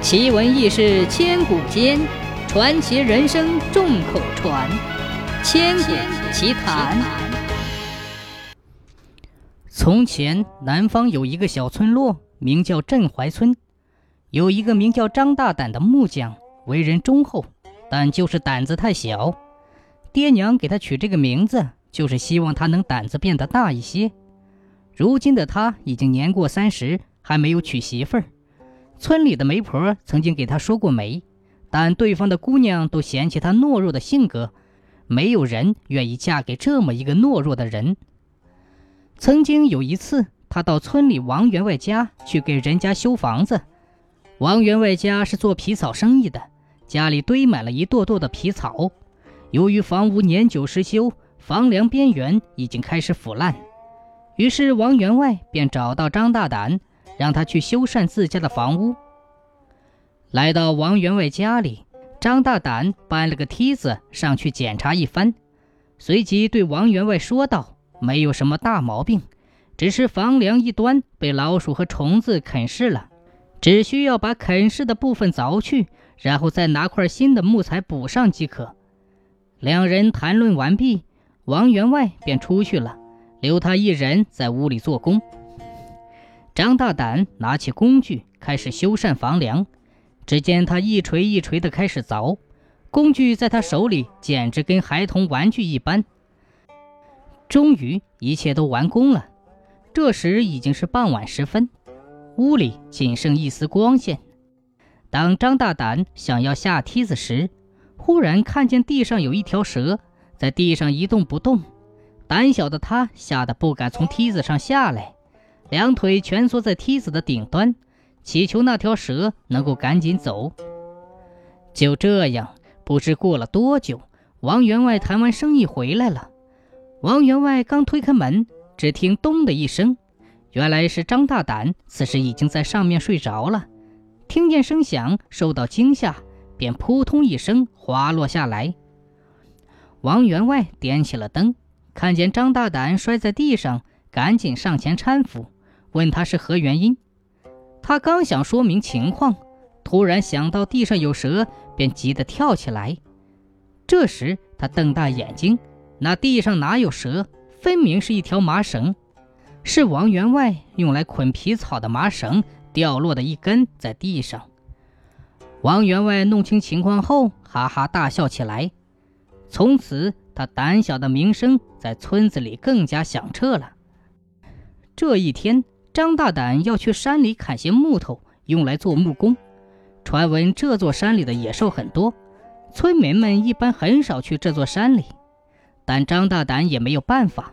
奇闻异事千古间，传奇人生众口传。千古奇谈。从前，南方有一个小村落，名叫镇怀村，有一个名叫张大胆的木匠，为人忠厚，但就是胆子太小。爹娘给他取这个名字，就是希望他能胆子变得大一些。如今的他已经年过三十，还没有娶媳妇儿。村里的媒婆曾经给他说过媒，但对方的姑娘都嫌弃他懦弱的性格，没有人愿意嫁给这么一个懦弱的人。曾经有一次，他到村里王员外家去给人家修房子。王员外家是做皮草生意的，家里堆满了一垛垛的皮草。由于房屋年久失修，房梁边缘已经开始腐烂，于是王员外便找到张大胆。让他去修缮自家的房屋。来到王员外家里，张大胆搬了个梯子上去检查一番，随即对王员外说道：“没有什么大毛病，只是房梁一端被老鼠和虫子啃噬了，只需要把啃噬的部分凿去，然后再拿块新的木材补上即可。”两人谈论完毕，王员外便出去了，留他一人在屋里做工。张大胆拿起工具开始修缮房梁，只见他一锤一锤的开始凿，工具在他手里简直跟孩童玩具一般。终于一切都完工了，这时已经是傍晚时分，屋里仅剩一丝光线。当张大胆想要下梯子时，忽然看见地上有一条蛇在地上一动不动，胆小的他吓得不敢从梯子上下来。两腿蜷缩在梯子的顶端，祈求那条蛇能够赶紧走。就这样，不知过了多久，王员外谈完生意回来了。王员外刚推开门，只听“咚”的一声，原来是张大胆，此时已经在上面睡着了。听见声响，受到惊吓，便扑通一声滑落下来。王员外点起了灯，看见张大胆摔在地上，赶紧上前搀扶。问他是何原因，他刚想说明情况，突然想到地上有蛇，便急得跳起来。这时他瞪大眼睛，那地上哪有蛇，分明是一条麻绳，是王员外用来捆皮草的麻绳掉落的一根在地上。王员外弄清情况后，哈哈大笑起来。从此，他胆小的名声在村子里更加响彻了。这一天。张大胆要去山里砍些木头，用来做木工。传闻这座山里的野兽很多，村民们一般很少去这座山里。但张大胆也没有办法，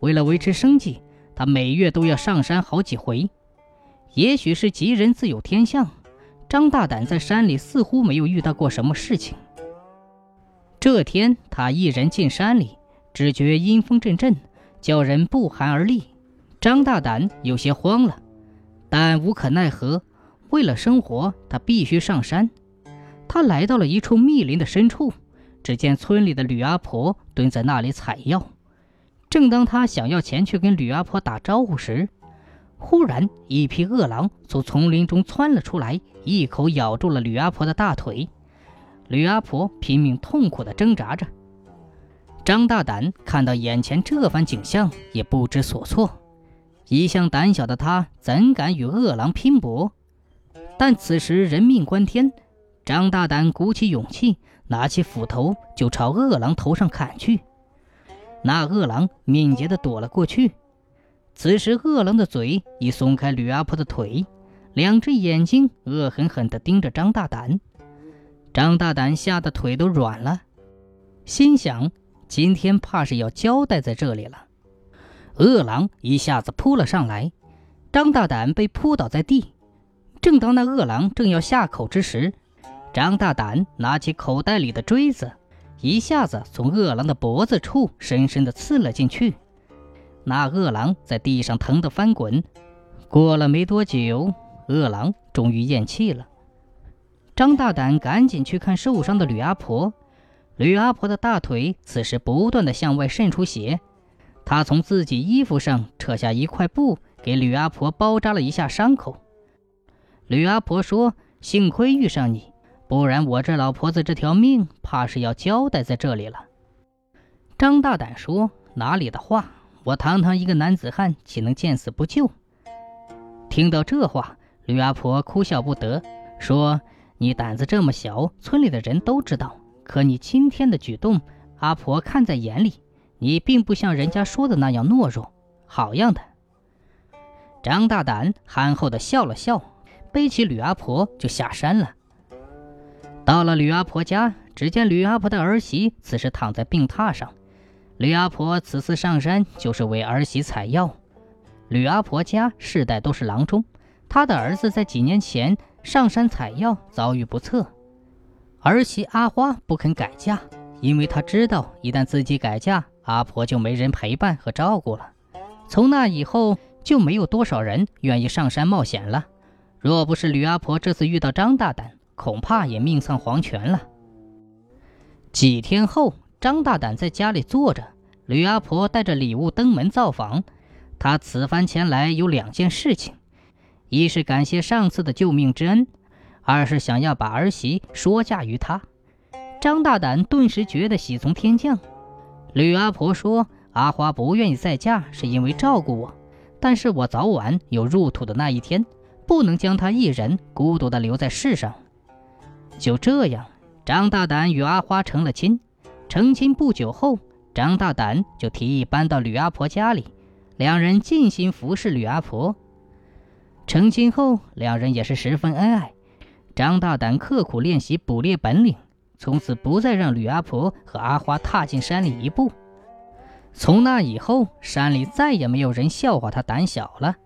为了维持生计，他每月都要上山好几回。也许是吉人自有天相，张大胆在山里似乎没有遇到过什么事情。这天，他一人进山里，只觉阴风阵阵，叫人不寒而栗。张大胆有些慌了，但无可奈何。为了生活，他必须上山。他来到了一处密林的深处，只见村里的吕阿婆蹲在那里采药。正当他想要前去跟吕阿婆打招呼时，忽然一匹饿狼从丛林中窜了出来，一口咬住了吕阿婆的大腿。吕阿婆拼命痛苦地挣扎着。张大胆看到眼前这番景象，也不知所措。一向胆小的他，怎敢与恶狼拼搏？但此时人命关天，张大胆鼓起勇气，拿起斧头就朝恶狼头上砍去。那恶狼敏捷地躲了过去。此时，恶狼的嘴已松开吕阿婆的腿，两只眼睛恶狠狠地盯着张大胆。张大胆吓得腿都软了，心想：今天怕是要交代在这里了。恶狼一下子扑了上来，张大胆被扑倒在地。正当那恶狼正要下口之时，张大胆拿起口袋里的锥子，一下子从恶狼的脖子处深深地刺了进去。那恶狼在地上疼得翻滚。过了没多久，恶狼终于咽气了。张大胆赶紧去看受伤的吕阿婆，吕阿婆的大腿此时不断地向外渗出血。他从自己衣服上扯下一块布，给吕阿婆包扎了一下伤口。吕阿婆说：“幸亏遇上你，不然我这老婆子这条命怕是要交代在这里了。”张大胆说：“哪里的话，我堂堂一个男子汉，岂能见死不救？”听到这话，吕阿婆哭笑不得，说：“你胆子这么小，村里的人都知道。可你今天的举动，阿婆看在眼里，你并不像人家说的那样懦弱，好样的。”张大胆憨厚的笑了笑，背起吕阿婆就下山了。到了吕阿婆家，只见吕阿婆的儿媳此时躺在病榻上。吕阿婆此次上山就是为儿媳采药。吕阿婆家世代都是郎中，她的儿子在几年前上山采药，遭遇不测。儿媳阿花不肯改嫁，因为她知道一旦自己改嫁，阿婆就没人陪伴和照顾了。从那以后，就没有多少人愿意上山冒险了。若不是吕阿婆这次遇到张大胆，恐怕也命丧黄泉了。几天后。张大胆在家里坐着，吕阿婆带着礼物登门造访。他此番前来有两件事情：一是感谢上次的救命之恩，二是想要把儿媳说嫁于他。张大胆顿时觉得喜从天降。吕阿婆说：“阿花不愿意再嫁，是因为照顾我，但是我早晚有入土的那一天，不能将她一人孤独地留在世上。”就这样，张大胆与阿花成了亲。成亲不久后，张大胆就提议搬到吕阿婆家里，两人尽心服侍吕阿婆。成亲后，两人也是十分恩爱。张大胆刻苦练习捕猎本领，从此不再让吕阿婆和阿花踏进山里一步。从那以后，山里再也没有人笑话他胆小了。